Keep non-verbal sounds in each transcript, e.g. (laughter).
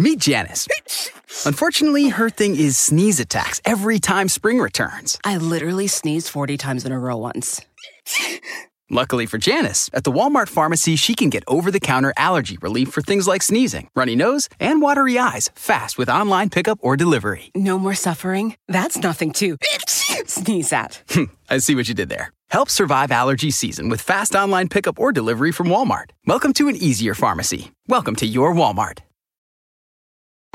Meet Janice. Unfortunately, her thing is sneeze attacks every time spring returns. I literally sneezed 40 times in a row once. Luckily for Janice, at the Walmart pharmacy, she can get over the counter allergy relief for things like sneezing, runny nose, and watery eyes fast with online pickup or delivery. No more suffering? That's nothing to sneeze at. (laughs) I see what you did there. Help survive allergy season with fast online pickup or delivery from Walmart. Welcome to an easier pharmacy. Welcome to your Walmart.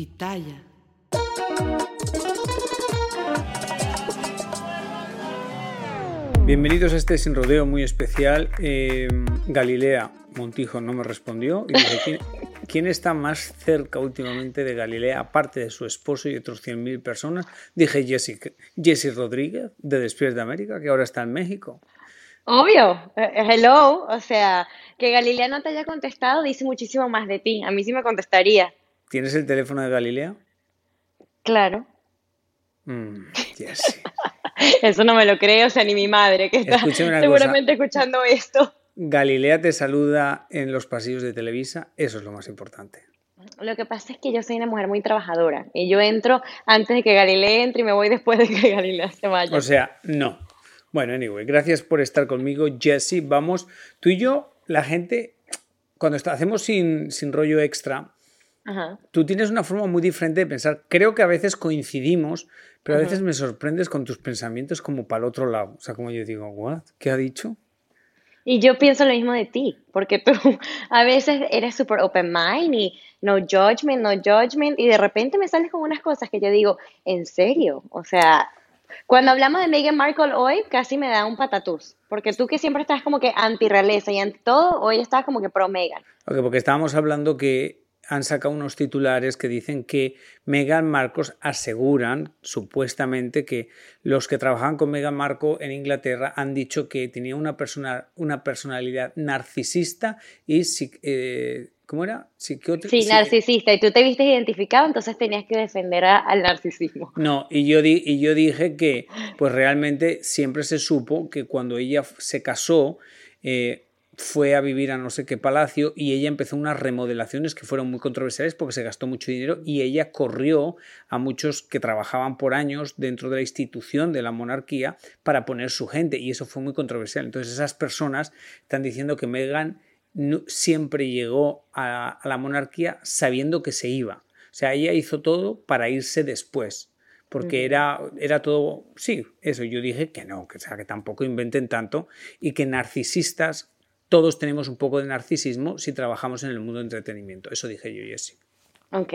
Pitaya. Bienvenidos a este sin rodeo muy especial. Eh, Galilea Montijo no me respondió y dije, ¿quién, quién está más cerca últimamente de Galilea, aparte de su esposo y otros 100.000 personas? Dije Jesse, Jesse Rodríguez, de Despierta América, que ahora está en México. Obvio, eh, hello, o sea, que Galilea no te haya contestado dice muchísimo más de ti. A mí sí me contestaría. ¿Tienes el teléfono de Galilea? Claro. Mm, Jesse. (laughs) Eso no me lo creo, o sea, ni mi madre, que está seguramente escuchando esto. Galilea te saluda en los pasillos de Televisa, eso es lo más importante. Lo que pasa es que yo soy una mujer muy trabajadora y yo entro antes de que Galilea entre y me voy después de que Galilea se vaya. O sea, no. Bueno, anyway, gracias por estar conmigo, Jesse. Vamos, tú y yo, la gente, cuando está- hacemos sin, sin rollo extra, Ajá. tú tienes una forma muy diferente de pensar. Creo que a veces coincidimos, pero a veces me sorprendes con tus pensamientos como para el otro lado. O sea, como yo digo, ¿what? ¿Qué ha dicho? Y yo pienso lo mismo de ti, porque tú (laughs) a veces eres súper open mind y no judgment, no judgment, y de repente me sales con unas cosas que yo digo, ¿en serio? O sea, cuando hablamos de Meghan Markle hoy, casi me da un patatús, porque tú que siempre estás como que anti-realeza y anti todo, hoy estás como que pro Meghan. Ok, porque estábamos hablando que han sacado unos titulares que dicen que Meghan Marcos aseguran supuestamente que los que trabajan con Meghan Markle en Inglaterra han dicho que tenía una, persona, una personalidad narcisista y eh, ¿cómo era? Psiquiótrica. Sí, narcisista, y tú te viste identificado, entonces tenías que defender a- al narcisismo. No, y yo, di- y yo dije que pues realmente siempre se supo que cuando ella se casó eh, fue a vivir a no sé qué palacio y ella empezó unas remodelaciones que fueron muy controversiales porque se gastó mucho dinero y ella corrió a muchos que trabajaban por años dentro de la institución de la monarquía para poner su gente y eso fue muy controversial. Entonces esas personas están diciendo que Meghan no- siempre llegó a, a la monarquía sabiendo que se iba. O sea, ella hizo todo para irse después. Porque era, era todo, sí, eso, yo dije que no, que, o sea, que tampoco inventen tanto y que narcisistas, todos tenemos un poco de narcisismo si trabajamos en el mundo de entretenimiento. Eso dije yo, Jessy. Ok.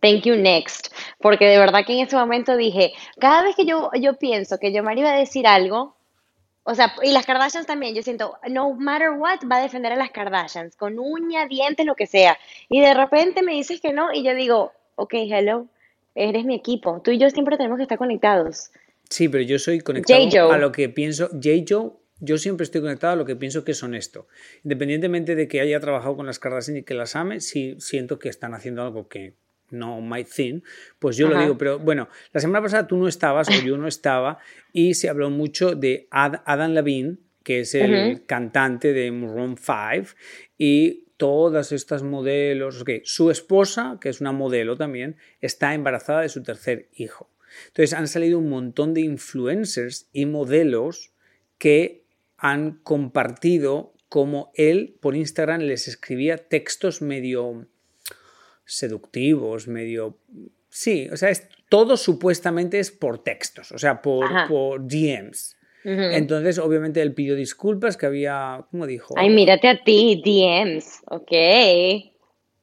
Thank you, next. Porque de verdad que en ese momento dije, cada vez que yo, yo pienso que yo iba a decir algo, o sea, y las Kardashians también, yo siento, no matter what, va a defender a las Kardashians, con uña, dientes, lo que sea. Y de repente me dices que no, y yo digo, ok, hello, eres mi equipo. Tú y yo siempre tenemos que estar conectados. Sí, pero yo soy conectado a lo que pienso. J-Joe, yo siempre estoy conectado a lo que pienso que es honesto. Independientemente de que haya trabajado con las Kardashian y que las ame, si siento que están haciendo algo que no my thing, pues yo lo Ajá. digo. Pero bueno, la semana pasada tú no estabas o yo no estaba y se habló mucho de Ad- Adam Levine, que es el Ujú. cantante de Maroon 5 y todas estas modelos, ok, su esposa, que es una modelo también, está embarazada de su tercer hijo. Entonces han salido un montón de influencers y modelos que han compartido cómo él por Instagram les escribía textos medio seductivos, medio... Sí, o sea, es, todo supuestamente es por textos, o sea, por, Ajá. por DMs. Entonces, obviamente, él pidió disculpas, que había, ¿cómo dijo? Ay, mírate a ti, DMs, ok.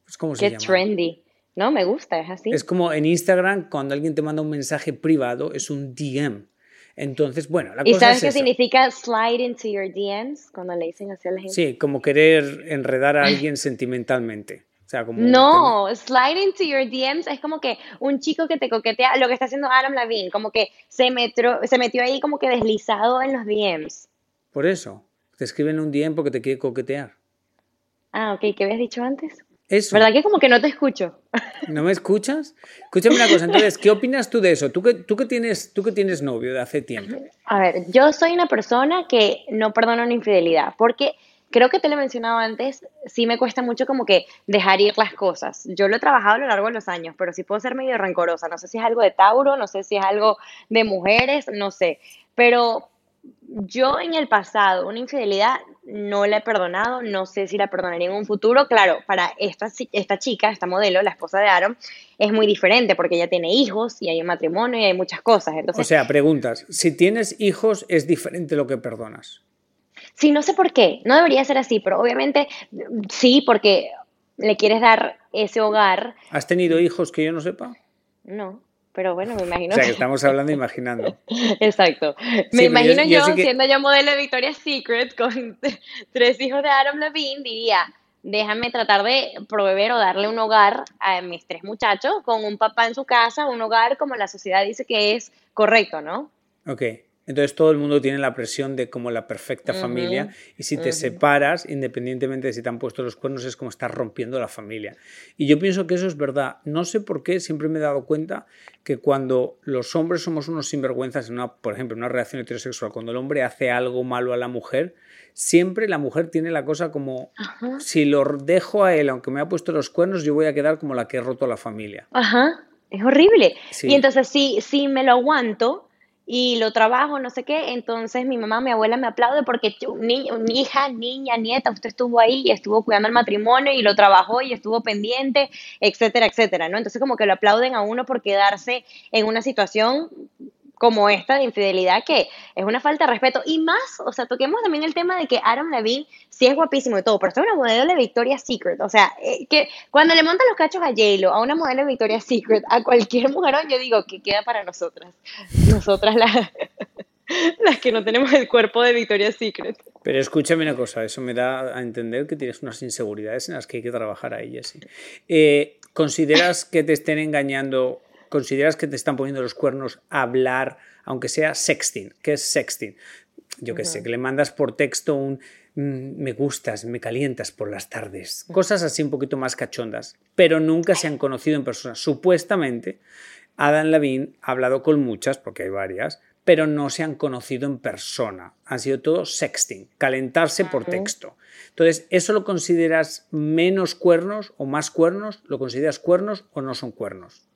Pues, ¿Cómo se Qué llama? trendy. No, me gusta, es así. Es como en Instagram, cuando alguien te manda un mensaje privado, es un DM. Entonces, bueno, la ¿Y cosa sabes es qué eso. significa slide into your DMs? Cuando le dicen así a la gente. Sí, como querer enredar a alguien sentimentalmente. O sea, como No, slide into your DMs es como que un chico que te coquetea, lo que está haciendo Adam Levine, como que se metió, se metió ahí como que deslizado en los DMs. Por eso, te escriben un DM porque te quiere coquetear. Ah, ok, ¿qué habías dicho antes? Eso. ¿Verdad que como que no te escucho? (laughs) ¿No me escuchas? Escúchame una cosa, entonces, ¿qué opinas tú de eso? ¿Tú que, tú que, tienes, tú que tienes novio de hace tiempo? A ver, yo soy una persona que no perdona una infidelidad, porque creo que te lo he mencionado antes, sí me cuesta mucho como que dejar ir las cosas. Yo lo he trabajado a lo largo de los años, pero sí puedo ser medio rencorosa. No sé si es algo de Tauro, no sé si es algo de mujeres, no sé. Pero yo en el pasado, una infidelidad no la he perdonado, no sé si la perdonaría en un futuro. Claro, para esta, esta chica, esta modelo, la esposa de Aaron, es muy diferente porque ella tiene hijos y hay un matrimonio y hay muchas cosas. Entonces, O sea, preguntas, si tienes hijos es diferente lo que perdonas. Sí, no sé por qué, no debería ser así, pero obviamente sí, porque le quieres dar ese hogar, ¿Has tenido hijos que yo no sepa? no, pero bueno, me imagino O sea, que que- estamos hablando imaginando. (laughs) Exacto. Me imagino yo yo, sí que- siendo yo modelo de Victoria's Secret con (laughs) tres hijos de Adam Levine, diría, déjame tratar de proveer o darle un hogar a mis tres muchachos con un papá en su casa, un hogar como la sociedad dice que es correcto, ¿no? Ok. Entonces todo el mundo tiene la presión de como la perfecta familia y si te separas, independientemente de si te han puesto los cuernos, es como estar rompiendo la familia. Y yo pienso que eso es verdad. No sé por qué, siempre me he dado cuenta que cuando los hombres somos unos sinvergüenzas, en una, por ejemplo, en una relación heterosexual, cuando el hombre hace algo malo a la mujer, siempre la mujer tiene la cosa como, si lo dejo a él, aunque me ha puesto los cuernos, yo voy a quedar como la que he roto la familia. Ajá, es horrible. Sí. Y entonces si, si me lo aguanto y lo trabajo, no sé qué, entonces mi mamá, mi abuela me aplaude porque tu- ni, ni hija, niña, nieta, usted estuvo ahí y estuvo cuidando el matrimonio y lo trabajó y estuvo pendiente, etcétera, etcétera, ¿no? Entonces como que lo aplauden a uno por quedarse en una situación como esta de infidelidad que es una falta de respeto y más, o sea, toquemos también el tema de que Adam Levine sí es guapísimo y todo, pero esto es una modelo de Victoria's Secret, o sea, eh, que cuando le montan los cachos a J-Lo, a una modelo de Victoria's Secret, a cualquier mujerón, yo digo que queda para nosotras, nosotras las, (laughs) las que no tenemos el cuerpo de Victoria's Secret. Pero escúchame una cosa, eso me da a entender que tienes unas inseguridades en las que hay que trabajar ahí, Jessie. Eh, ¿Consideras que te estén engañando? ¿Consideras que te están poniendo los cuernos a hablar, aunque sea sexting? ¿Qué es sexting? Yo qué sé, que le mandas por texto un mm, me gustas, me calientas por las tardes. Cosas así un poquito más cachondas, pero nunca se han conocido en persona. Supuestamente, Adam Levine ha hablado con muchas, porque hay varias, pero no se han conocido en persona. Han sido todo sexting, calentarse por texto. Entonces, ¿eso lo consideras menos cuernos o más cuernos? ¿Lo consideras cuernos o no son cuernos?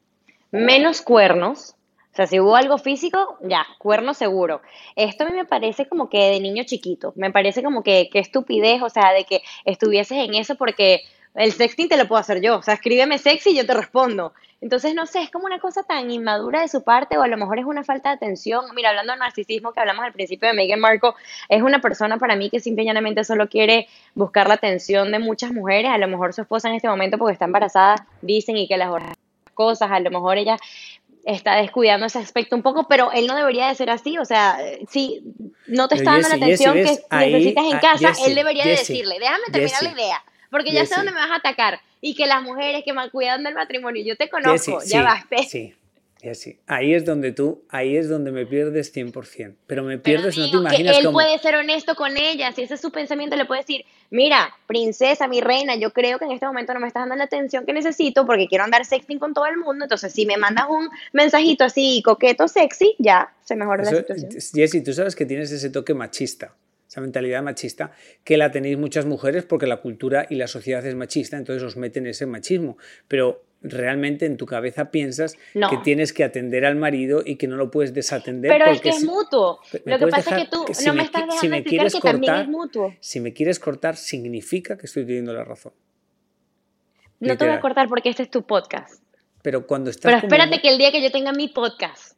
Menos cuernos. O sea, si hubo algo físico, ya, cuernos seguro. Esto a mí me parece como que de niño chiquito. Me parece como que, que estupidez, o sea, de que estuvieses en eso porque el sexting te lo puedo hacer yo. O sea, escríbeme sexy y yo te respondo. Entonces, no sé, es como una cosa tan inmadura de su parte o a lo mejor es una falta de atención. Mira, hablando de narcisismo que hablamos al principio de Meghan Markle, es una persona para mí que simple y solo quiere buscar la atención de muchas mujeres. A lo mejor su esposa en este momento porque está embarazada, dicen y que las cosas, a lo mejor ella está descuidando ese aspecto un poco, pero él no debería de ser así, o sea, si no te Pero está dando la atención que ahí- necesitas en ah, casa, él debería de decirle, déjame terminar la idea, porque ya sé dónde me vas a atacar, y que las mujeres que me cuidan del matrimonio, yo te conozco, ya sí, basta. Sí, Jessie. Ahí es donde tú, ahí es donde me pierdes 100%. Pero me Pero pierdes, no te digo que imaginas él cómo. puede ser honesto con ella, si ese es su pensamiento, le puede decir, mira, princesa, mi reina, yo creo que en este momento no me estás dando la atención que necesito porque quiero andar sexting con todo el mundo, entonces si me mandas un mensajito así coqueto, sexy, ya se mejora la Eso- situación. Jessie, tú sabes que tienes ese toque machista, esa mentalidad machista, que la tenéis muchas mujeres porque la cultura y la sociedad es machista, entonces os meten ese machismo. Pero realmente en tu cabeza piensas No. que tienes que atender al marido y que no lo puedes desatender. Pero es que es si- mutuo. ¿Me Lo que pasa es que tú que si no me me estás dejando si me quieres que también cortar, es mutuo. Si me quieres cortar, significa que estoy teniendo la razón. No te voy a cortar porque este es tu podcast. Pero cuando estás Pero espérate que el día que yo tenga mi podcast,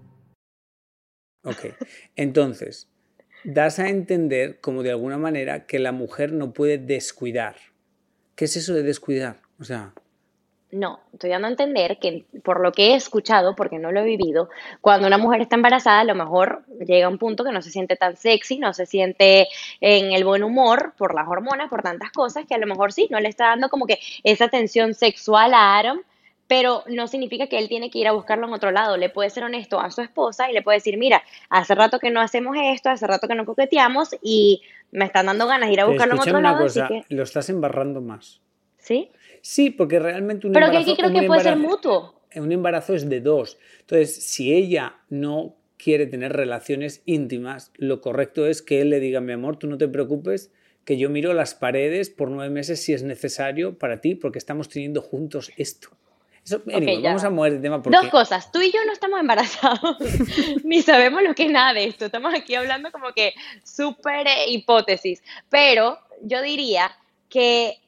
Ok, entonces, das a entender como de alguna manera que la mujer no puede descuidar. ¿Qué es eso de descuidar? O sea... No, estoy dando a entender que por lo que he escuchado, porque no lo he vivido, cuando una mujer está embarazada, a lo mejor llega a un punto que no se siente tan sexy, no se siente en el buen humor por las hormonas, por tantas cosas, que a lo mejor sí, no le está dando como que esa atención sexual a Aaron, pero no significa que él tiene que ir a buscarlo en otro lado. Le puede ser honesto a su esposa y le puede decir, mira, hace rato que no hacemos esto, hace rato que no coqueteamos y me están dando ganas de ir a buscarlo en otro lado. Cosa, Lo estás embarrando más. ¿Sí? Sí, porque realmente un pero embarazo... Pero que creo que puede ser mutuo. Un embarazo es de dos. Entonces, si ella no quiere tener relaciones íntimas, lo correcto es que él le diga, mi amor, tú no te preocupes, que yo miro las paredes por nueve meses si es necesario para ti, porque estamos teniendo juntos esto vamos a mover el tema Dos cosas, tú y yo no estamos embarazados, (laughs) ni sabemos lo que es nada de esto, estamos aquí hablando como que súper hipótesis, pero yo diría que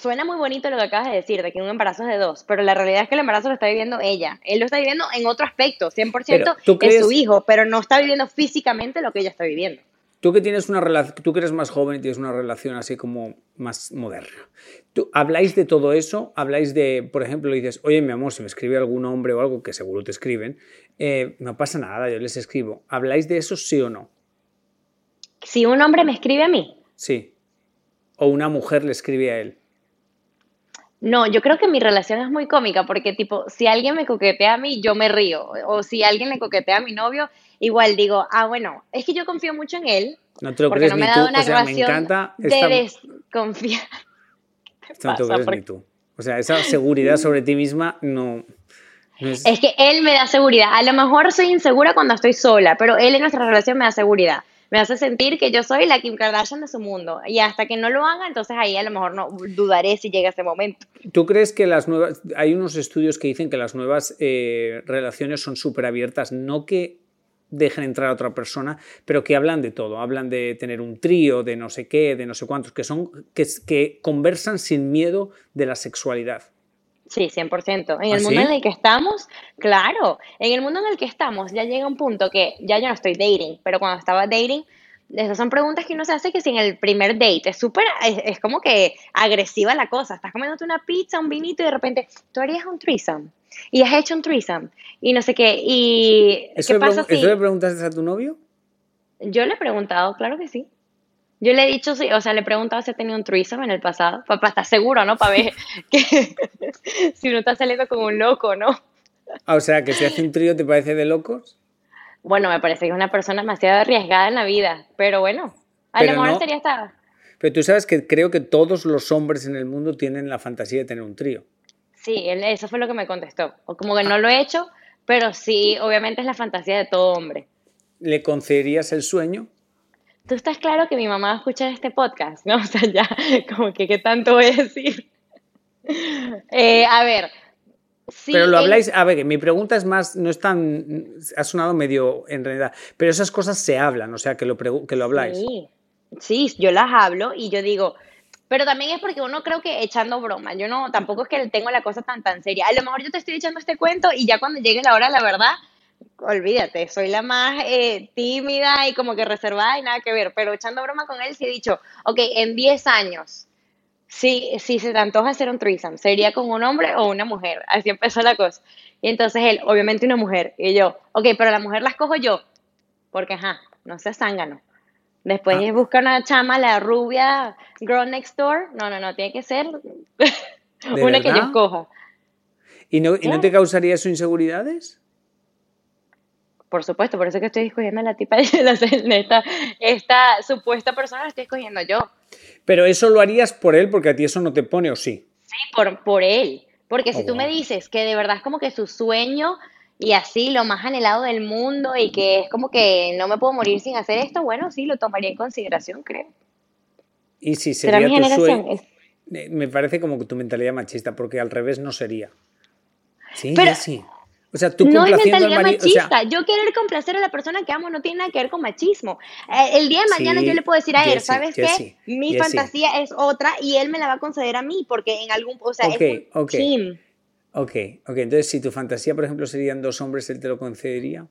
suena muy bonito lo que acabas de decir, de que un embarazo es de dos, pero la realidad es que el embarazo lo está viviendo ella, él lo está viviendo en otro aspecto, 100% es su hijo, pero no está viviendo físicamente lo que ella está viviendo. Tú que tienes una relación, tú que eres más joven y tienes una relación así como más moderna. ¿Tú, ¿Habláis de todo eso? ¿Habláis de, por ejemplo, dices, oye, mi amor, si me escribe algún hombre o algo, que seguro te escriben, eh, no pasa nada, yo les escribo. ¿Habláis de eso sí o no? Si un hombre me escribe a mí. Sí. O una mujer le escribe a él. No, yo creo que mi relación es muy cómica porque tipo, si alguien me coquetea a mí, yo me río. O si alguien le coquetea a mi novio, igual digo, ah, bueno, es que yo confío mucho en él. No te lo crees ni tú. O sea, me encanta esta... de desconfiar. no te lo crees ni tú. O sea, esa seguridad sobre ti misma no... es... es... que él me da seguridad. A lo mejor soy insegura cuando estoy sola, pero él en nuestra relación me da seguridad me hace sentir que yo soy la Kim Kardashian de su mundo. Y hasta que no lo haga, entonces ahí a lo mejor no dudaré si llega ese momento. ¿Tú crees que las nuevas, hay unos estudios que dicen que las nuevas eh, relaciones son súper abiertas, no que dejen entrar a otra persona, pero que hablan de todo, hablan de tener un trío, de no sé qué, de no sé cuántos, que son, que, que conversan sin miedo de la sexualidad. Sí, 100%. En el ¿Ah, mundo en el que estamos, claro, en el mundo en el que estamos ya llega un punto que ya yo no estoy dating, pero cuando estaba dating, esas son preguntas que uno se hace que si en el primer date es súper, es, como que agresiva la cosa, estás comiéndote una pizza, un vinito y de repente tú harías un threesome y has hecho un threesome y no sé qué, y ¿Eso ¿qué pasa si... ¿Eso le preguntaste a tu novio? Yo le he preguntado, claro que sí. Yo le he dicho, sí, o sea, le he preguntado si ha tenido un threesome en el pasado, para, estar seguro, ¿no? Para ver (laughs) que (laughs) si uno está saliendo como un loco, ¿no? Ah, o sea, que si hace un trío te parece de locos. Bueno, me parece que es una persona demasiado arriesgada en la vida, pero bueno, a lo mejor sería esta... Pero tú sabes que creo que todos los hombres en el mundo tienen la fantasía de tener un trío. Sí, eso fue lo que me contestó. O como que no lo he hecho, pero sí, obviamente es la fantasía de todo hombre. ¿Le concederías el sueño? tú estás claro que mi mamá va a escuchar este podcast, ¿no? (laughs) O sea, ya, como que qué tanto voy a decir. Eh, a ver. pero lo habláis, a ver, mi pregunta es más, no es tan, ha sonado medio en realidad, pero esas cosas se hablan, o sea, que lo, que lo habláis. Sí, sí, yo las hablo y yo digo, pero también es porque uno creo que echando broma, yo no, tampoco es que tengo la cosa tan tan seria. A lo mejor yo te estoy echando este cuento y ya cuando llegue la hora, la verdad, olvídate, soy la más eh, tímida y como que reservada y nada que ver, pero echando broma con él sí he dicho, ok, en 10 años, si, si se te antoja hacer un threesome, ¿sería con un hombre o una mujer? Así empezó la cosa. Y entonces él, obviamente una mujer, y yo, ok, pero la mujer la escojo yo, porque ajá, no seas zángano. Después ah. busca una chama, la rubia, girl next door, no, no, no, tiene que ser (laughs) una que yo escoja. ¿Y no, ¿Y no te causaría eso inseguridades? por supuesto, por eso que estoy escogiendo a la tipa (laughs) de la esta, esta supuesta persona la estoy escogiendo yo. Pero eso lo harías por él porque a ti eso no te pone o sí. Sí, por, por él. Porque si Oh, tú me dices que de verdad es como que su sueño y así lo más anhelado del mundo y que es como que no me puedo morir sin hacer esto, bueno, sí, lo tomaría en consideración, creo. Y si ¿Será sería mi tu sueño. Es- Me parece como que tu mentalidad machista, porque al revés no sería. Sí, Pero- sí. O sea, tú No es mentalidad marido. o sea, machista. yo querer complacer a la persona que amo no tiene nada que ver con machismo. Eh, el día de mañana Sí, yo le puedo decir a él, Jessie, ¿sabes Jessie, qué? Mi Jessie. fantasía es otra y él me la va a conceder a mí porque en algún, o sea, Ok, es un ok. Ok, ok. Entonces, si tu fantasía, por ejemplo, serían dos hombres, él te lo concedería.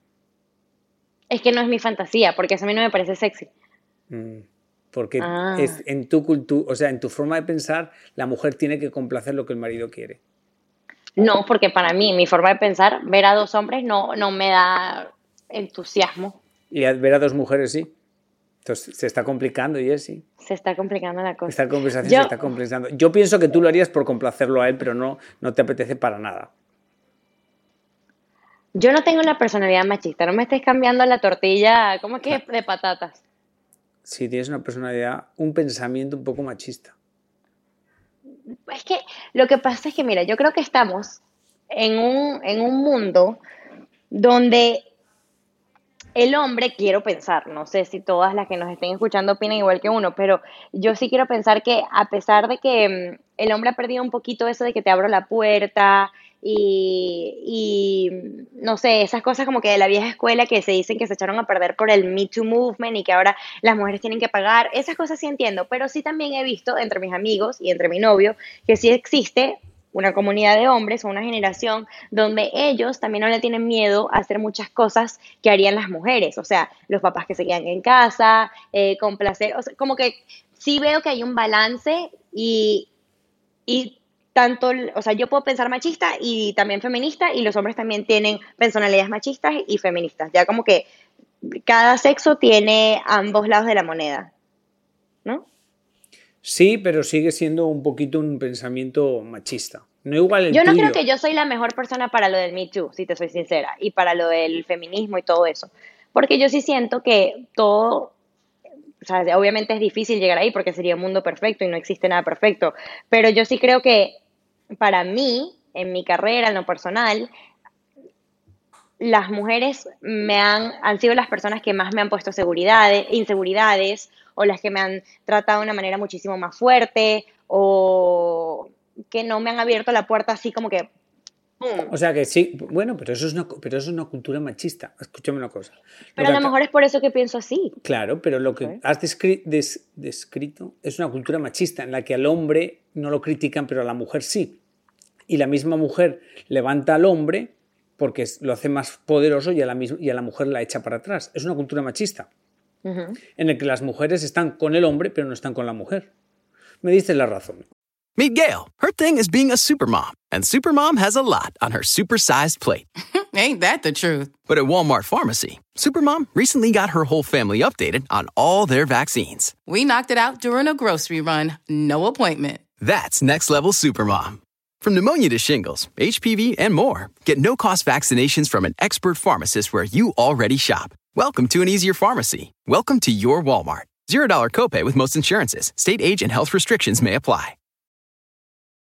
Es que no es mi fantasía porque eso a mí no me parece sexy. Mm, Porque Ah. es en tu cultura, o sea, en tu forma de pensar, la mujer tiene que complacer lo que el marido quiere. No, porque para mí, mi forma de pensar, ver a dos hombres no, no me da entusiasmo. Y ver a dos mujeres, sí. Entonces, se está complicando, Jessy. Se está complicando la cosa. Esta conversación Yo- se está complicando. Yo pienso que tú lo harías por complacerlo a él, pero no, no te apetece para nada. Yo no tengo la personalidad machista, no me estés cambiando la tortilla, ¿cómo es que? (laughs) De patatas. Si tienes una personalidad, un pensamiento un poco machista. Es que lo que pasa es que, mira, yo creo que estamos en un, en un mundo donde el hombre, quiero pensar, no sé si todas las que nos estén escuchando opinan igual que uno, pero yo sí quiero pensar que a pesar de que mm, el hombre ha perdido un poquito eso de que te abro la puerta y, y, mm, no sé, esas cosas como que de la vieja escuela que se dicen que se echaron a perder por el Me Too Movement y que ahora las mujeres tienen que pagar, esas cosas sí entiendo, pero sí también he visto entre mis amigos y entre mi novio que sí existe una comunidad de hombres o una generación donde ellos también no le tienen miedo a hacer muchas cosas que harían las mujeres, o sea, los papás que se quedan en casa, eh, complacer, o sea, como que sí veo que hay un balance y, y tanto, o sea, yo puedo pensar machista y también feminista y los hombres también tienen personalidades machistas y feministas, ya como que cada sexo tiene ambos lados de la moneda, ¿no? Sí, pero sigue siendo un poquito un pensamiento machista. No igual el Yo no tuyo. creo que yo soy la mejor persona para lo del Me Too, si te soy sincera, y para lo del feminismo y todo eso. Porque yo sí siento que todo, o sea, obviamente es difícil llegar ahí porque sería un mundo perfecto y no existe nada perfecto, pero yo sí creo que para mí, en mi carrera, en lo personal, las mujeres me han, han sido las personas que más me han puesto seguridades, inseguridades o las que me han tratado de una manera muchísimo más fuerte o que no me han abierto la puerta así como que ¡pum! O sea que sí, bueno, pero eso es una, pero eso es una cultura machista. Escúchame una cosa. Pero a lo mejor es por eso que pienso así. Claro, pero lo que has descri- des- descrito es una cultura machista en la que al hombre no lo critican, pero a la mujer sí. Y la misma mujer levanta al hombre porque lo hace más poderoso y a la, y a la mujer la echa para atrás. Es una cultura machista Ujú. en el que las mujeres están con el hombre, pero no están con la mujer. Me diste la razón. Meet Gail. Her thing is being a supermom, and Supermom has a lot on her supersized plate. (laughs) Ain't that the truth? But at Walmart Pharmacy, Supermom recently got her whole family updated on all their vaccines. We knocked it out during a grocery run, no appointment. That's next level Supermom. From pneumonia to shingles, HPV, and more, get no cost vaccinations from an expert pharmacist where you already shop. Welcome to an easier pharmacy. Welcome to your Walmart. $0 copay with most insurances. State age and health restrictions may apply.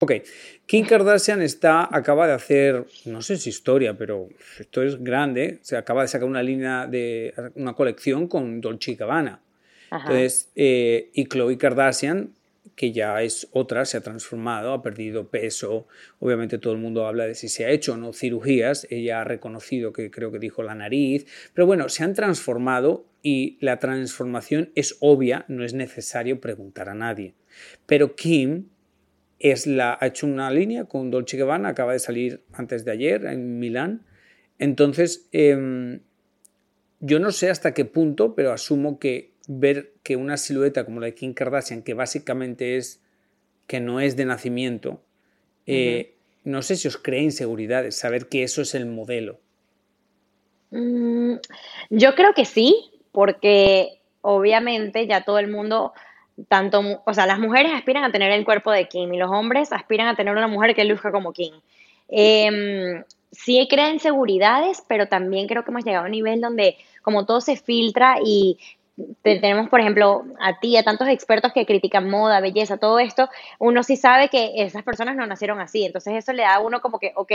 Ok, Kim Kardashian está, acaba de hacer, no sé si historia, pero esto es grande, se acaba de sacar una línea de una colección con Dolce Gabbana. Ajá. Entonces, eh, y Khloe Kardashian, que ya es otra, se ha transformado, ha perdido peso. Obviamente todo el mundo habla de si se ha hecho o no cirugías. Ella ha reconocido que creo que dijo la nariz. Pero bueno, se han transformado y la transformación es obvia, no es necesario preguntar a nadie. Pero Kim es la, ha hecho una línea con Dolce Gabbana, acaba de salir antes de ayer en Milán Entonces, em, yo no sé hasta qué punto, pero asumo que ver que una silueta como la de Kim Kardashian, que básicamente es que no es de nacimiento, eh, no sé si os crea inseguridades, saber que eso es el modelo. Mm, yo creo que sí, porque obviamente ya todo el mundo, tanto, o sea, las mujeres aspiran a tener el cuerpo de Kim y los hombres aspiran a tener una mujer que luzca como Kim. Eh, sí crea inseguridades, pero también creo que hemos llegado a un nivel donde como todo se filtra y tenemos, por ejemplo, a ti, a tantos expertos que critican moda, belleza, todo esto, uno sí sabe que esas personas no nacieron así. Entonces eso le da a uno como que, ok,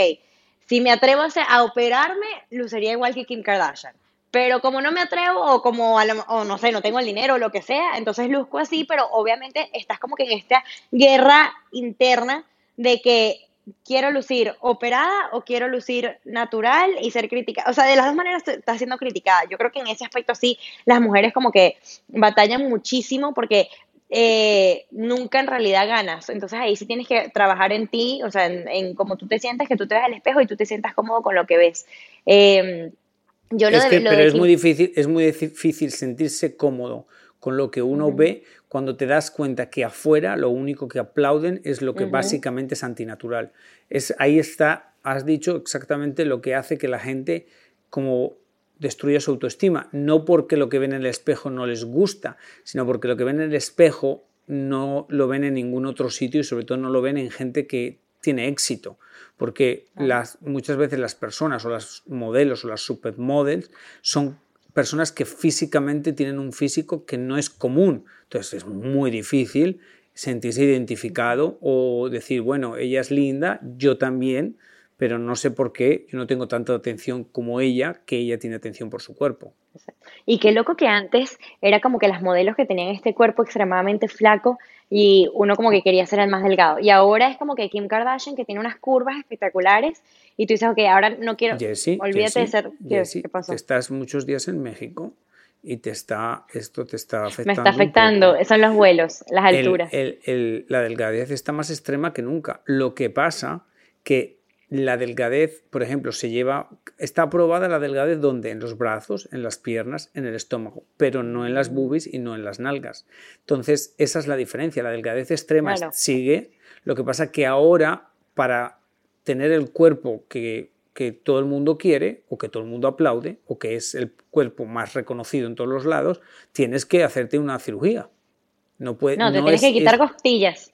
si me atrevo a, operarme, lucería igual que Kim Kardashian. Pero como no me atrevo o como, o no sé, no tengo el dinero o lo que sea, entonces luzco así, pero obviamente estás como que en esta guerra interna de que quiero lucir operada o quiero lucir natural y ser criticada. O sea, de las dos maneras está siendo criticada. Yo creo que en ese aspecto sí, las mujeres como que batallan muchísimo porque eh, nunca en realidad ganas. Entonces ahí sí tienes que trabajar en ti, o sea, en, cómo tú te sientas, que tú te veas al espejo y tú te sientas cómodo con lo que ves. Em, yo lo pero es muy difícil, es muy difícil sentirse cómodo con lo que uno ve cuando te das cuenta que afuera lo único que aplauden es lo que básicamente es antinatural. Es, ahí está, has dicho exactamente lo que hace que la gente como destruya su autoestima, no porque lo que ven en el espejo no les gusta, sino porque lo que ven en el espejo no lo ven en ningún otro sitio y sobre todo no lo ven en gente que tiene éxito, porque las, muchas veces las personas o las modelos o las supermodels son personas que físicamente tienen un físico que no es común. Entonces es muy difícil sentirse identificado o decir, bueno, ella es linda, yo también, pero no sé por qué yo no tengo tanta atención como ella, que ella tiene atención por su cuerpo. Y qué loco que antes era como que las modelos que tenían este cuerpo extremadamente flaco y uno como que quería ser el más delgado. Y ahora es como que Kim Kardashian que tiene unas curvas espectaculares y tú dices, ok, ahora no quiero, olvídate de ser, ¿qué, pasó? Estás muchos días en México y te está, esto te está afectando. Me está afectando, son los vuelos, las alturas. la delgadez está más extrema que nunca. Lo que pasa que la delgadez, por ejemplo, se lleva, está aprobada la delgadez donde? En los brazos, en las piernas, en el estómago, pero no en las boobies y no en las nalgas. Entonces, esa es la diferencia. La delgadez extrema sigue. Lo que pasa que ahora, para tener el cuerpo que, que todo el mundo quiere, o que todo el mundo aplaude, o que es el cuerpo más reconocido en todos los lados, tienes que hacerte una cirugía. No, puede, no te tienes que quitar costillas.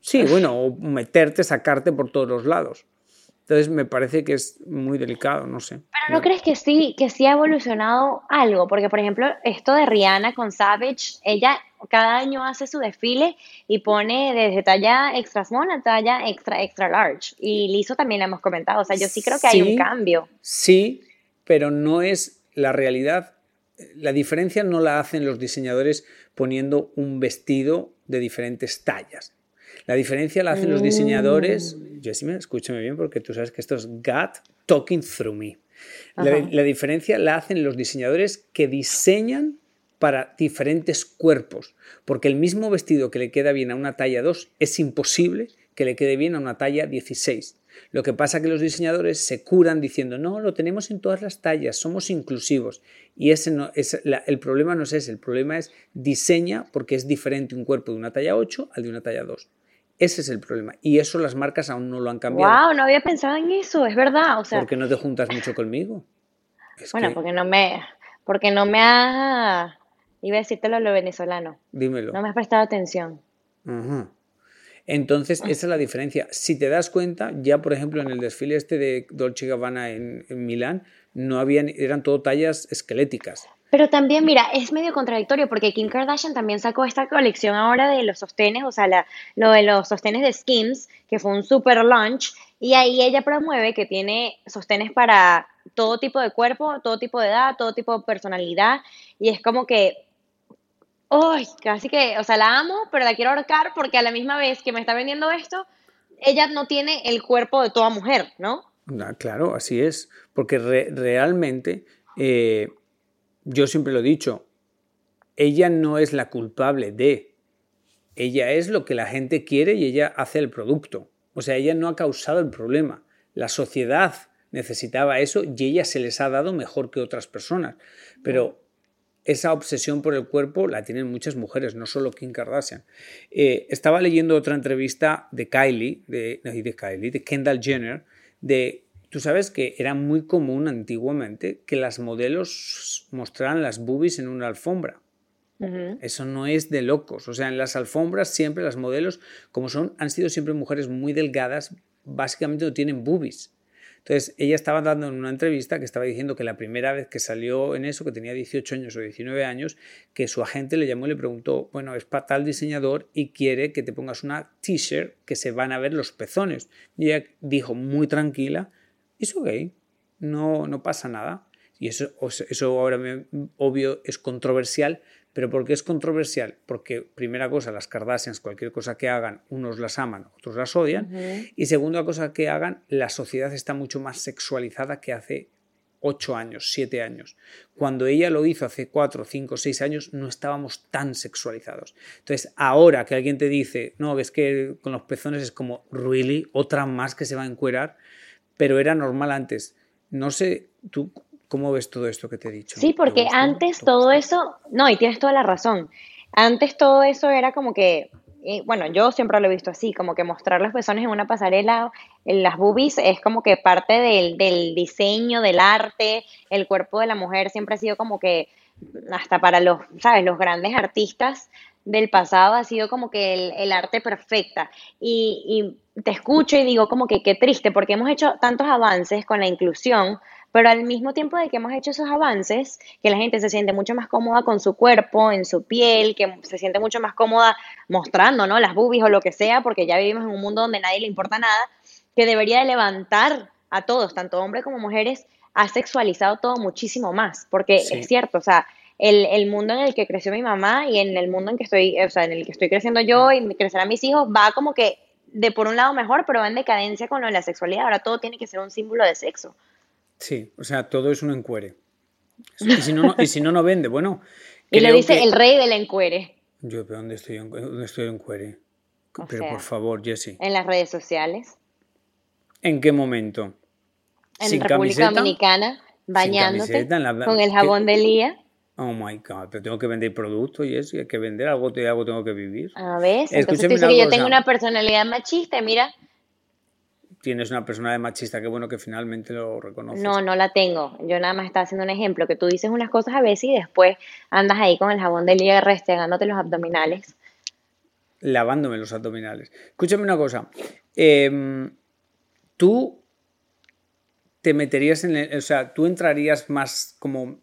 Sí, (laughs) bueno, o meterte, sacarte por todos los lados. Entonces me parece que es muy delicado, no sé. Pero ¿no crees que sí, que sí ha evolucionado algo? Porque, por ejemplo, esto de Rihanna con Savage, ella cada año hace su desfile y pone desde talla extra small a talla extra, extra large. Y Lizo también la hemos comentado. O sea, yo sí creo que hay un cambio. Sí, pero no es la realidad. La diferencia no la hacen los diseñadores poniendo un vestido de diferentes tallas. La diferencia la hacen los diseñadores. Mm. Jessime, escúchame bien porque tú sabes que esto es God talking through me. La, diferencia la hacen los diseñadores que diseñan para diferentes cuerpos, porque el mismo vestido que le queda bien a una talla 2 es imposible que le quede bien a una talla 16. Lo que pasa es que los diseñadores se curan diciendo, no, lo tenemos en todas las tallas, somos inclusivos. Y ese no, es el problema no es ese, el problema es diseña porque es diferente un cuerpo de una talla 8 al de una talla 2. Ese es el problema. Y eso las marcas aún no lo han cambiado. ¡Wow! No había pensado en eso, es verdad. O sea, ¿Por qué no te juntas mucho conmigo? bueno, porque no me. Porque no me ha. Iba a decírtelo lo venezolano. Dímelo. No me has prestado atención. Entonces, esa es la diferencia. Si te das cuenta, ya por ejemplo en el desfile este de Dolce Gabbana en, en Milán, no habían, eran todo tallas esqueléticas. Pero también, mira, es medio contradictorio porque Kim Kardashian también sacó esta colección ahora de los sostenes, o sea, la, lo de los sostenes de Skims, que fue un super launch, y ahí ella promueve que tiene sostenes para todo tipo de cuerpo, todo tipo de edad, todo tipo de personalidad, y es como que, ¡ay! casi que, o sea, la amo, pero la quiero ahorcar porque a la misma vez que me está vendiendo esto, ella no tiene el cuerpo de toda mujer, ¿no? Ah, claro, así es, porque realmente... Eh, yo siempre lo he dicho, ella no es la culpable de, ella es lo que la gente quiere y ella hace el producto. O sea, ella no ha causado el problema. La sociedad necesitaba eso y ella se les ha dado mejor que otras personas. Pero esa obsesión por el cuerpo la tienen muchas mujeres, no solo Kim Kardashian. Eh, estaba leyendo otra entrevista de Kylie, de, de Kylie, de Kendall Jenner, de Tú sabes que era muy común antiguamente que las modelos mostraran las boobies en una alfombra. Eso no es de locos. O sea, en las alfombras siempre las modelos, como son, han sido siempre mujeres muy delgadas, básicamente no tienen boobies. Entonces, ella estaba dando en una entrevista que estaba diciendo que la primera vez que salió en eso, que tenía 18 años o 19 años, que su agente le llamó y le preguntó, bueno, es para tal diseñador y quiere que te pongas una t-shirt que se van a ver los pezones. Y ella dijo muy tranquila, es ok, no, no pasa nada. Y eso, eso ahora obvio es controversial, pero ¿por qué es controversial? Porque, primera cosa, las Kardashians, cualquier cosa que hagan, unos las aman, otros las odian. Y segunda cosa que hagan, la sociedad está mucho más sexualizada que hace 8 años, 7 años. Cuando ella lo hizo hace 4, 5, 6 años, no estábamos tan sexualizados. Entonces, ahora que alguien te dice, no, ves que con los pezones es como, really, otra más que se va a encuerar, pero era normal antes. No sé, tú ¿Cómo ves todo esto que te he dicho? Sí, porque antes todo eso, no, y tienes toda la razón. Antes todo eso era como que, eh, bueno, yo siempre lo he visto así, como que mostrar los pezones en una pasarela, en las boobies, es como que parte del, del diseño, del arte, el cuerpo de la mujer siempre ha sido como que, hasta para los, ¿sabes? Los grandes artistas del pasado ha sido como que el, el arte perfecta. Y, y, te escucho y digo como que qué triste, porque hemos hecho tantos avances con la inclusión, pero al mismo tiempo de que hemos hecho esos avances, que la gente se siente mucho más cómoda con su cuerpo, en su piel, que se siente mucho más cómoda mostrando, ¿no? Las boobies o lo que sea, porque ya vivimos en un mundo donde nadie le importa nada, que debería de levantar a todos, tanto hombres como mujeres, ha sexualizado todo muchísimo más, porque es cierto, o sea, el, el, mundo en el que creció mi mamá y en el mundo en que estoy, o sea, en el que estoy creciendo yo y crecerán mis hijos, va como que de por un lado mejor, pero va en decadencia con lo de la sexualidad. Ahora todo tiene que ser un símbolo de sexo. Sí, o sea, todo es un encuere. Y si no, no, y si no, no vende. Bueno. Y le dice el rey del encuere. Yo, ¿pero dónde estoy, dónde estoy en encuere? pero por favor, Jesse. En las redes sociales. ¿En qué momento? En República Dominicana, bañándote con el jabón de Lía. Oh my God, pero tengo que vender productos y eso, hay que vender algo, algo tengo que vivir. A ver, entonces tú dices que yo tengo una personalidad machista, mira, tienes una persona de machista, qué bueno que finalmente lo reconoces. No, no la tengo. Yo nada más estaba haciendo un ejemplo, que tú dices unas cosas a veces y después andas ahí con el jabón del IR restregándote los abdominales. Lavándome los abdominales. Escúchame una cosa. Em, tú te meterías en el, o sea, tú entrarías más como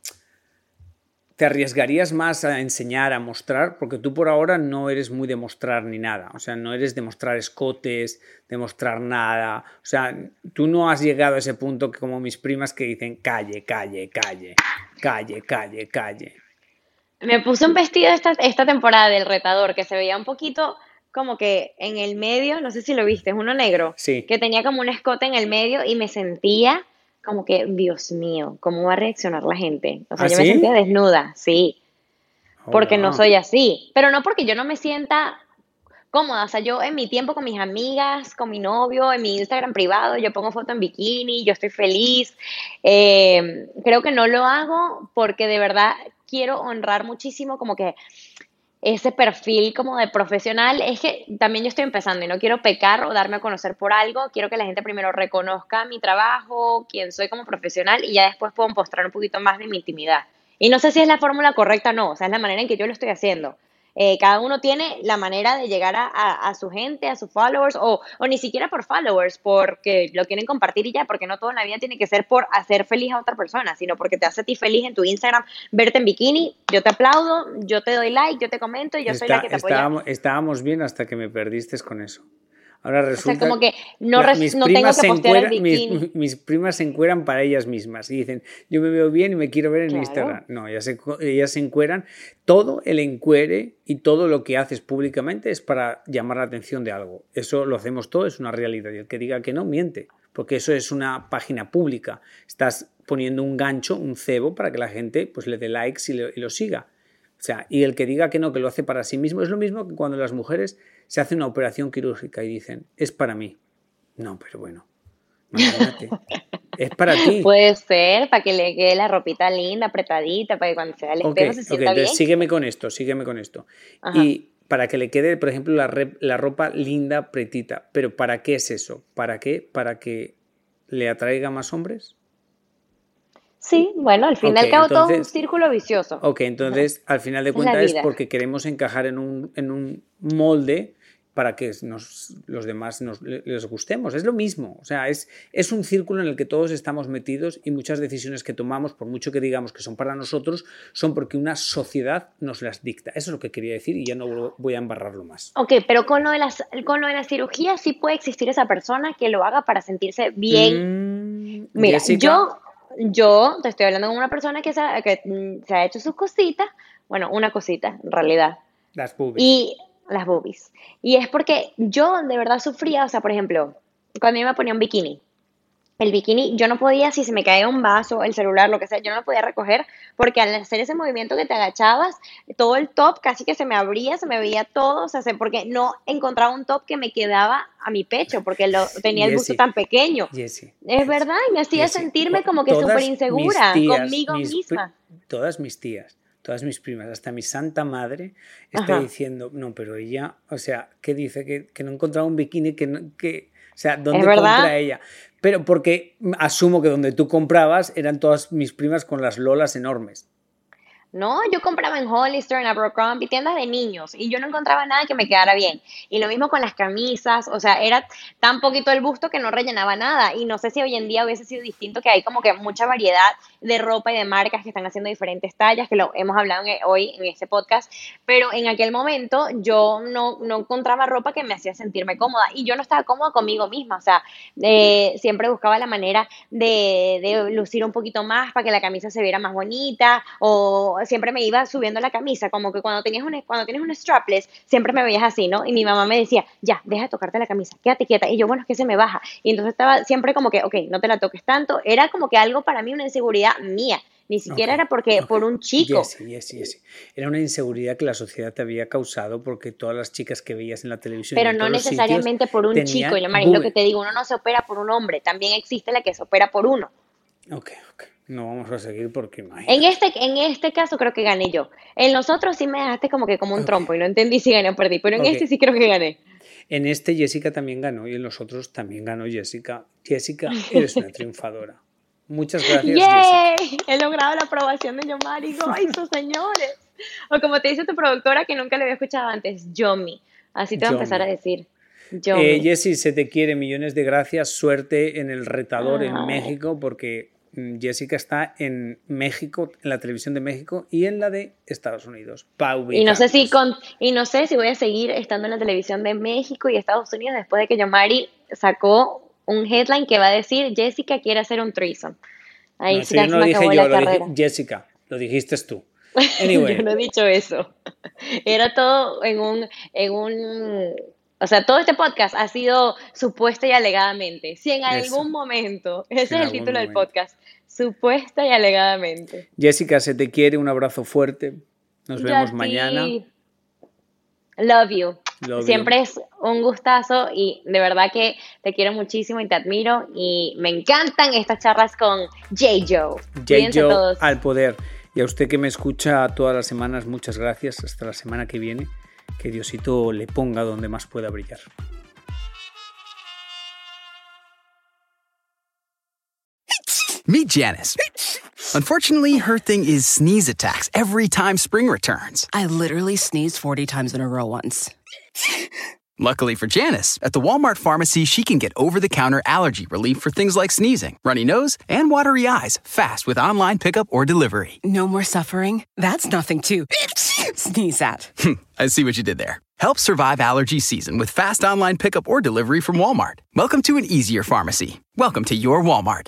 ¿Te arriesgarías más a enseñar, a mostrar? Porque tú por ahora no eres muy de mostrar ni nada. O sea, no eres de mostrar escotes, de mostrar nada. O sea, tú no has llegado a ese punto que como mis primas que dicen calle, calle, calle, calle, calle, calle. Me puse un vestido esta, esta temporada del retador que se veía un poquito como que en el medio, no sé si lo viste, es uno negro, sí. que tenía como un escote en el medio y me sentía como que, Dios mío, ¿cómo va a reaccionar la gente? O sea, ¿Ah, yo me sentía desnuda, sí, oh, porque no soy así, pero no porque yo no me sienta cómoda, o sea, yo en mi tiempo con mis amigas, con mi novio, en mi Instagram privado, yo pongo foto en bikini, yo estoy feliz, eh, creo que no lo hago porque de verdad quiero honrar muchísimo como que ese perfil como de profesional, es que también yo estoy empezando y no quiero pecar o darme a conocer por algo, quiero que la gente primero reconozca mi trabajo, quién soy como profesional y ya después puedo mostrar un poquito más de mi intimidad. Y no sé si es la fórmula correcta o no, o sea, es la manera en que yo lo estoy haciendo. Eh, cada uno tiene la manera de llegar a, a, su gente, a sus followers, o, o, ni siquiera por followers, porque lo quieren compartir y ya, porque no todo en la vida tiene que ser por hacer feliz a otra persona, sino porque te hace a ti feliz en tu Instagram verte en bikini, yo te aplaudo, yo te doy like, yo te comento y yo soy la que te apoya. Estábamos, estábamos bien hasta que me perdiste con eso. Ahora resulta. O sea, como que no, no tengo que postear el bikini. Mis, (laughs) mis, primas se encueran para ellas mismas y dicen, yo me veo bien y me quiero ver en claro. Instagram. No, ellas se, ellas se encueran. Todo el encuere y todo lo que haces públicamente es para llamar la atención de algo. Eso lo hacemos todo, es una realidad. Y el que diga que no, miente. Porque eso es una página pública. Estás poniendo un gancho, un cebo, para que la gente pues, le dé likes y, le, y lo siga. O sea, y el que diga que no, que lo hace para sí mismo, es lo mismo que cuando las mujeres se hacen una operación quirúrgica y dicen, es para mí. No, pero bueno, imagínate. (laughs) Es para ti. Puede ser, para que le quede la ropita linda, apretadita, para que cuando se vea el Ok, espejo se ok, sienta bien. sígueme con esto, sígueme con esto. Ajá. Y para que le quede, por ejemplo, la, la ropa linda, pretita. Pero ¿para qué es eso? ¿Para qué? ¿Para que le atraiga más hombres? Sí, bueno, al fin y Ok, al cabo todo es un círculo vicioso. Ok, entonces al final de cuentas es porque queremos encajar en un, en un molde para que nos, los demás nos, le- les gustemos. Es lo mismo. O sea, es, es un círculo en el que todos estamos metidos y muchas decisiones que tomamos, por mucho que digamos que son para nosotros, son porque una sociedad nos las dicta. Eso es lo que quería decir y ya no voy a embarrarlo más. Ok, pero con lo, de las, con lo de la cirugía sí puede existir esa persona que lo haga para sentirse bien. Mm, Mira, Jessica, yo, yo te estoy hablando con una persona que, se ha, que mm, se ha hecho sus cositas, bueno, una cosita en realidad, Las y las boobies. Y es porque yo de verdad sufría, o sea, por ejemplo, cuando yo me ponía un bikini, el bikini, yo no podía, si se me caía un vaso, el celular, lo que sea, yo no lo podía recoger porque al hacer ese movimiento que te agachabas, todo el top casi que se me abría, se me veía todo, o sea, se- porque no encontraba un top que me quedaba a mi pecho porque lo, tenía el busto tan pequeño. Jessie, Es verdad, y me hacía Jessie, sentirme como que súper insegura tías, conmigo mis misma. Todas mis tías, todas mis primas, hasta mi santa madre está Ajá. diciendo, no, pero ella, o sea, ¿qué dice? Que, que no encontraba un bikini, que, no- que o sea, ¿dónde compra ella? Pero porque asumo que donde tú comprabas eran todas mis primas con las lolas enormes. No, yo compraba en Hollister, en Abercrombie, tiendas de niños, y yo no encontraba nada que me quedara bien. Y lo mismo con las camisas, o sea, era tan poquito el busto que no rellenaba nada. Y no sé si hoy en día hubiese sido distinto, que hay como que mucha variedad de ropa y de marcas que están haciendo diferentes tallas, que lo hemos hablado en- hoy en este podcast. Pero en aquel momento yo no, no encontraba ropa que me hacía sentirme cómoda. Y yo no estaba cómoda conmigo misma, o sea, eh, siempre buscaba la manera de, de lucir un poquito más para que la camisa se viera más bonita, o siempre me iba subiendo la camisa, como que cuando tenías un, cuando tienes un strapless, siempre me veías así, ¿no? Y mi mamá me decía, ya, deja de tocarte la camisa, quédate quieta. Y yo, bueno, es que se me baja. Y entonces estaba siempre como que, ok, no te la toques tanto. Era como que algo para mí, una inseguridad mía. Ni siquiera era porque por un chico. Jessie, Jessie, Jessie. Era una inseguridad que la sociedad te había causado porque todas las chicas que veías en la televisión. Pero en no todos necesariamente por un chico, yo lo que te digo, uno no se opera por un hombre, también existe la que se opera por uno. Ok, ok. No vamos a seguir porque imagínate. En este, en este caso creo que gané yo. En los otros sí me dejaste como que como un trompo y no entendí si gané o perdí, pero en este sí creo que gané. En este Jessica también ganó y en los otros también ganó Jessica. Jessica, (laughs) eres una triunfadora. Muchas gracias, Jessica. ¡Yay! He logrado la aprobación de Yomari. ¡Ay, sus señores! O como te dice tu productora que nunca le había escuchado antes, Yomi. Así te voy a empezar a decir. Eh, Jessie, se te quiere, millones de gracias. Suerte en el retador en. México porque Jessica está en México, en la televisión de México y en la de Estados Unidos. Y no sé si con, y no sé si voy a seguir estando en la televisión de México y Estados Unidos después de que Yomari sacó un headline que va a decir Jessica quiere hacer un threesome. Ahí No, sí no lo dije yo, lo dije. Jessica, lo dijiste tú. (laughs) Anyway, Yo no he dicho eso. (laughs) Era todo en un, en un, o sea, todo este podcast ha sido supuesta y alegadamente. Si en Eso. algún momento, ese Si es el título del podcast, supuesta y alegadamente. Jessica, se te quiere, un abrazo fuerte. Nos vemos mañana. Love you. Love Siempre you. es un gustazo y de verdad que te quiero muchísimo y te admiro y me encantan estas charlas con J. Joe. J. todos. al poder. Y a usted que me escucha todas las semanas, muchas gracias. Hasta la semana que viene. Que Diosito le ponga donde más pueda brillar. Meet Janice. Unfortunately, her thing is sneeze attacks every time spring returns. I literally sneezed 40 times in a row once. Luckily for Janice, at the Walmart pharmacy, she can get over the counter allergy relief for things like sneezing, runny nose, and watery eyes fast with online pickup or delivery. No more suffering? That's nothing to (laughs) sneeze at. (laughs) I see what you did there. Help survive allergy season with fast online pickup or delivery from Walmart. Welcome to an easier pharmacy. Welcome to your Walmart.